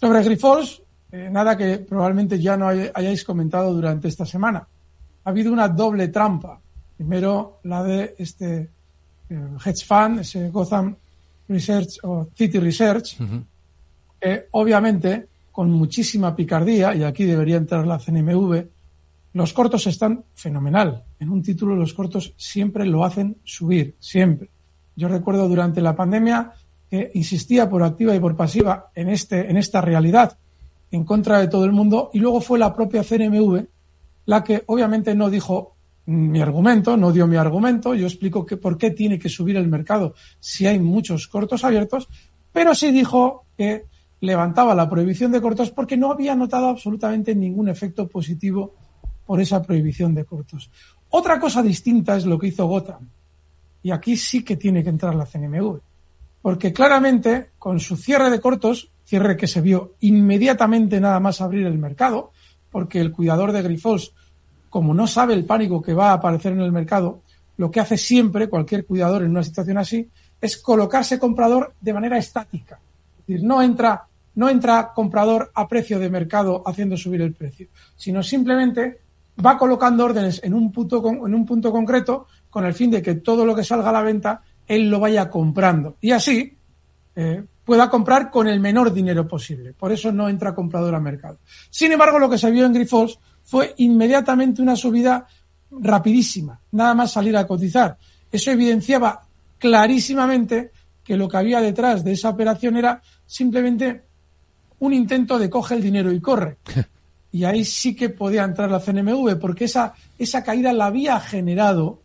Sobre Grifols, eh, nada que probablemente ya no hayáis comentado durante esta semana. Ha habido una doble trampa. Primero, la de este eh, hedge fund, ese Gotham Research o City Research, obviamente con muchísima picardía, y aquí debería entrar la CNMV, los cortos están fenomenal. En un título los cortos siempre lo hacen subir, siempre. Yo recuerdo durante la pandemia que insistía por activa y por pasiva en, este, en esta realidad en contra de todo el mundo y luego fue la propia CNMV la que obviamente no dijo mi argumento, no dio mi argumento, yo explico que por qué tiene que subir el mercado si hay muchos cortos abiertos, pero sí dijo que levantaba la prohibición de cortos porque no había notado absolutamente ningún efecto positivo por esa prohibición de cortos. Otra cosa distinta es lo que hizo Gotham. Y aquí sí que tiene que entrar la CNMV. Porque claramente, con su cierre de cortos, cierre que se vio inmediatamente nada más abrir el mercado, porque el cuidador de Grifols, como no sabe el pánico que va a aparecer en el mercado, lo que hace siempre cualquier cuidador en una situación así es colocarse comprador de manera estática. Es decir, no entra, no entra comprador a precio de mercado haciendo subir el precio, sino simplemente va colocando órdenes en un punto, en un punto concreto con el fin de que todo lo que salga a la venta él lo vaya comprando. Y así eh, pueda comprar con el menor dinero posible. Por eso no entra comprador al mercado. Sin embargo, lo que se vio en Grifols fue inmediatamente una subida rapidísima, nada más salir a cotizar. Eso evidenciaba clarísimamente que lo que había detrás de esa operación era simplemente un intento de coge el dinero y corre. Y ahí sí que podía entrar la CNMV, porque esa, esa caída la había generado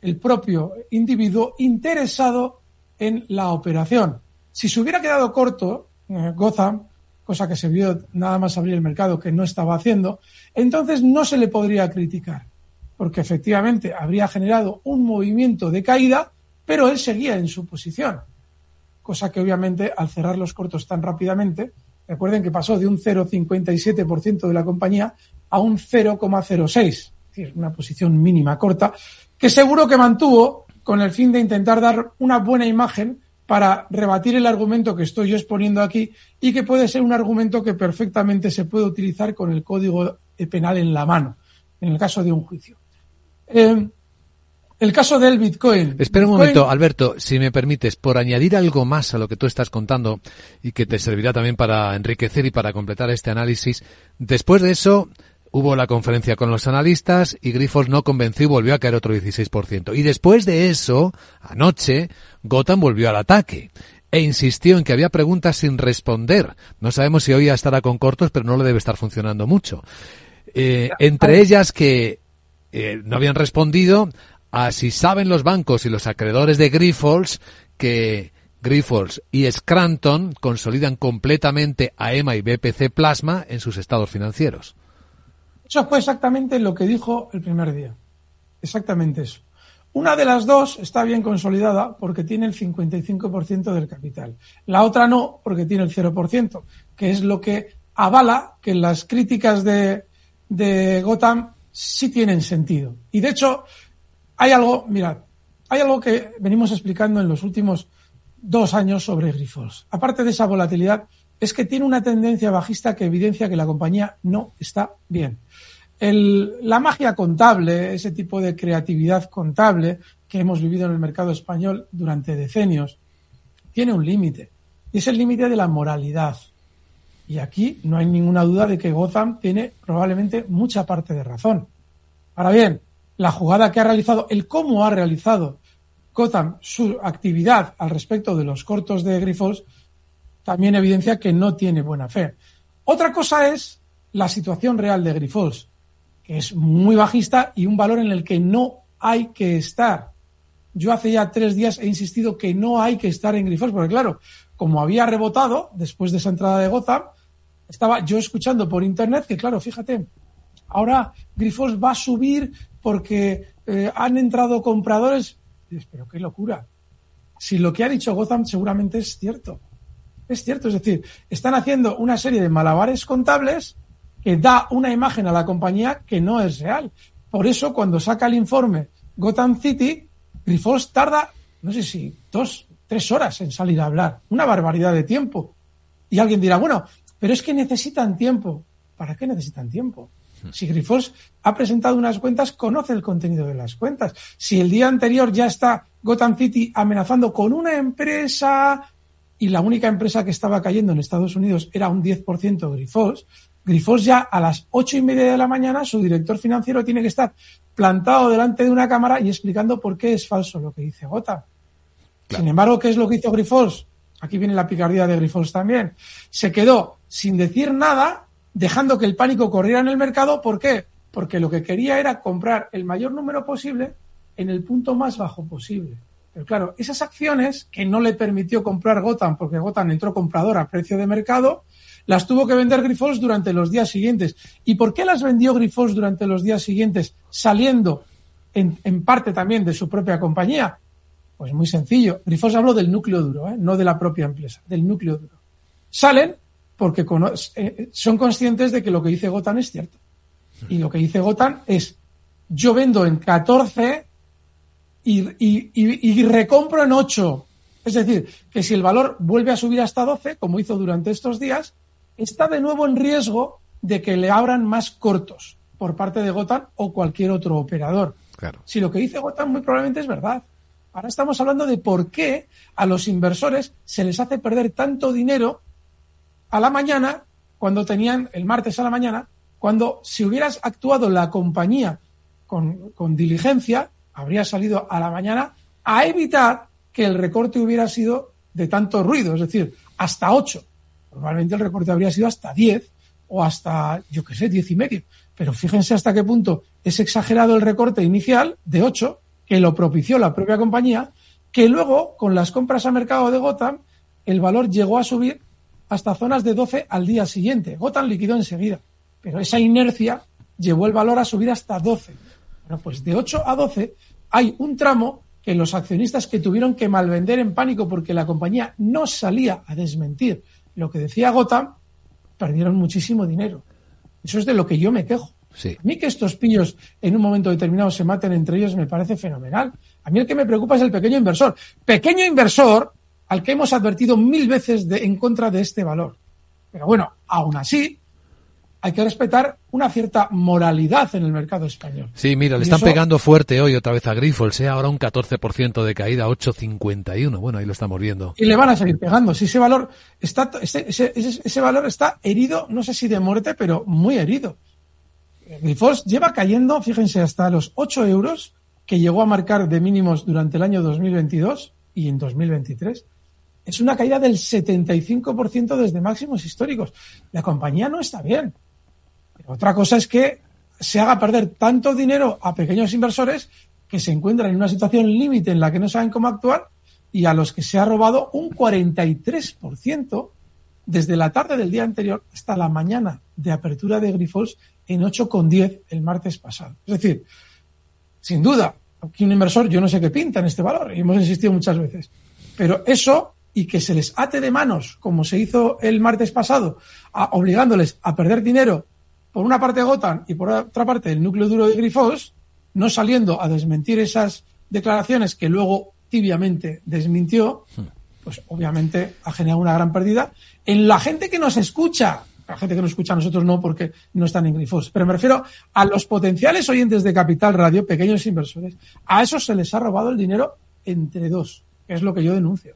el propio individuo interesado en la operación. Si se hubiera quedado corto eh, Gotham, cosa que se vio nada más abrir el mercado que no estaba haciendo, entonces no se le podría criticar, porque efectivamente habría generado un movimiento de caída, pero él seguía en su posición, cosa que obviamente al cerrar los cortos tan rápidamente, recuerden que pasó de un 0,57% de la compañía a un 0,06%, es decir, una posición mínima corta, que seguro que mantuvo con el fin de intentar dar una buena imagen para rebatir el argumento que estoy yo exponiendo aquí y que puede ser un argumento que perfectamente se puede utilizar con el código penal en la mano, en el caso de un juicio. Eh, el caso del Bitcoin. Espera un momento, Alberto, si me permites, por añadir algo más a lo que tú estás contando y que te servirá también para enriquecer y para completar este análisis. Después de eso, Hubo la conferencia con los analistas y Grifols no convenció y volvió a caer otro 16%. Y después de eso, anoche, Gotham volvió al ataque e insistió en que había preguntas sin responder. No sabemos si hoy ya estará con cortos, pero no le debe estar funcionando mucho. Eh, entre ellas que eh, no habían respondido a si saben los bancos y los acreedores de Grifols que Grifols y Scranton consolidan completamente a EMA y BPC Plasma en sus estados financieros. Eso fue exactamente lo que dijo el primer día. Exactamente eso. Una de las dos está bien consolidada porque tiene el 55% del capital. La otra no porque tiene el 0%, que es lo que avala que las críticas de, de Gotham sí tienen sentido. Y de hecho, hay algo, mirad, hay algo que venimos explicando en los últimos dos años sobre Grifols. Aparte de esa volatilidad, es que tiene una tendencia bajista que evidencia que la compañía no está bien. la magia contable, ese tipo de creatividad contable que hemos vivido en el mercado español durante decenios, tiene un límite. Y es el límite de la moralidad. Y aquí no hay ninguna duda de que Gotham tiene probablemente mucha parte de razón. Ahora bien, la jugada que ha realizado, el cómo ha realizado Gotham su actividad al respecto de los cortos de Grifols, también evidencia que no tiene buena fe. Otra cosa es la situación real de Grifols, que es muy bajista y un valor en el que no hay que estar. Yo hace ya tres días he insistido que no hay que estar en Grifols, porque claro, como había rebotado después de esa entrada de Gotham, estaba yo escuchando por internet que, claro, fíjate, ahora Grifols va a subir porque eh, han entrado compradores. Pero qué locura. Si lo que ha dicho Gotham seguramente es cierto. Es cierto, es decir, están haciendo una serie de malabares contables que da una imagen a la compañía que no es real. Por eso, cuando saca el informe Gotham City, Grifols tarda, no sé si dos, tres horas en salir a hablar. Una barbaridad de tiempo. Y alguien dirá, bueno, Pero es que necesitan tiempo. ¿Para qué necesitan tiempo? Si Grifols ha presentado unas cuentas, conoce el contenido de las cuentas. Si el día anterior ya está Gotham City amenazando con una empresa y la única empresa que estaba cayendo en Estados Unidos era un 10% Grifols, Grifols ya a las ocho y media de la mañana, su director financiero tiene que estar plantado delante de una cámara y explicando por qué es falso lo que dice Gotham. Sin embargo, ¿qué es lo que hizo Grifols? Aquí viene la picardía de Grifols también. Se quedó sin decir nada dejando que el pánico corriera en el mercado. ¿Por qué? Porque lo que quería era comprar el mayor número posible en el punto más bajo posible. Pero claro, esas acciones que no le permitió comprar Gotham, porque Gotham entró comprador a precio de mercado, las tuvo que vender Grifols durante los días siguientes. ¿Y por qué las vendió Grifols durante los días siguientes, saliendo en, parte también de su propia compañía? Pues muy sencillo. Grifols habló del núcleo duro, ¿eh? no de la propia empresa, del núcleo duro. Salen porque eh, son conscientes de que lo que dice Gotan es cierto. Y lo que dice Gotan es, yo vendo en 14 y, recompro en 8. Es decir, que si el valor vuelve a subir hasta 12, como hizo durante estos días, está de nuevo en riesgo de que le abran más cortos por parte de Gotan o cualquier otro operador. Claro. Si lo que dice Gotan muy probablemente es verdad. Ahora estamos hablando de por qué a los inversores se les hace perder tanto dinero a la mañana, cuando tenían, el martes a la mañana, cuando si hubieras actuado la compañía con, con diligencia, habría salido a la mañana a evitar que el recorte hubiera sido de tanto ruido, es decir, hasta 8. Probablemente el recorte habría sido hasta 10 o hasta, yo qué sé, 10 y medio. Pero fíjense hasta qué punto es exagerado el recorte inicial de 8, que lo propició la propia compañía, que luego, con las compras a mercado de Gotham, el valor llegó a subir hasta zonas de 12 al día siguiente. Gotham liquidó enseguida, pero esa inercia llevó el valor a subir hasta 12. Bueno, pues de 8 a 12 hay un tramo que los accionistas que tuvieron que malvender en pánico porque la compañía no salía a desmentir lo que decía Gotham, perdieron muchísimo dinero. Eso es de lo que yo me quejo. Sí. A mí que estos pillos en un momento determinado se maten entre ellos me parece fenomenal. A mí el que me preocupa es el pequeño inversor. Pequeño inversor al que hemos advertido mil veces de, en contra de este valor. Pero bueno, aún así, hay que respetar una cierta moralidad en el mercado español. Sí, mira, le están pegando fuerte hoy otra vez a Grifols, sea ahora un 14% de caída, 8,51. Bueno, ahí lo estamos viendo. Y le van a seguir pegando. Si ese valor está, ese, ese, ese valor está herido, no sé si de muerte, pero muy herido. Grifols lleva cayendo, fíjense, hasta los 8 euros que llegó a marcar de mínimos durante el año 2022 y en 2023 es una caída del 75% desde máximos históricos. La compañía no está bien. Otra cosa es que se haga perder tanto dinero a pequeños inversores que se encuentran en una situación límite en la que no saben cómo actuar y a los que se ha robado un 43% desde la tarde del día anterior hasta la mañana de apertura de Grifols en 8,10 el martes pasado. Es decir, sin duda, aquí un inversor yo no sé qué pinta en este valor y hemos insistido muchas veces, pero eso y que se les ate de manos, como se hizo el martes pasado, obligándoles a perder dinero por una parte Gotan y por otra parte el núcleo duro de Grifos, no saliendo a desmentir esas declaraciones que luego tibiamente desmintió, pues obviamente ha generado una gran pérdida en la gente que nos escucha. La gente que nos escucha a nosotros no porque no están en Grifos, pero me refiero a los potenciales oyentes de Capital Radio, pequeños inversores, a esos se les ha robado el dinero entre dos, que es lo que yo denuncio.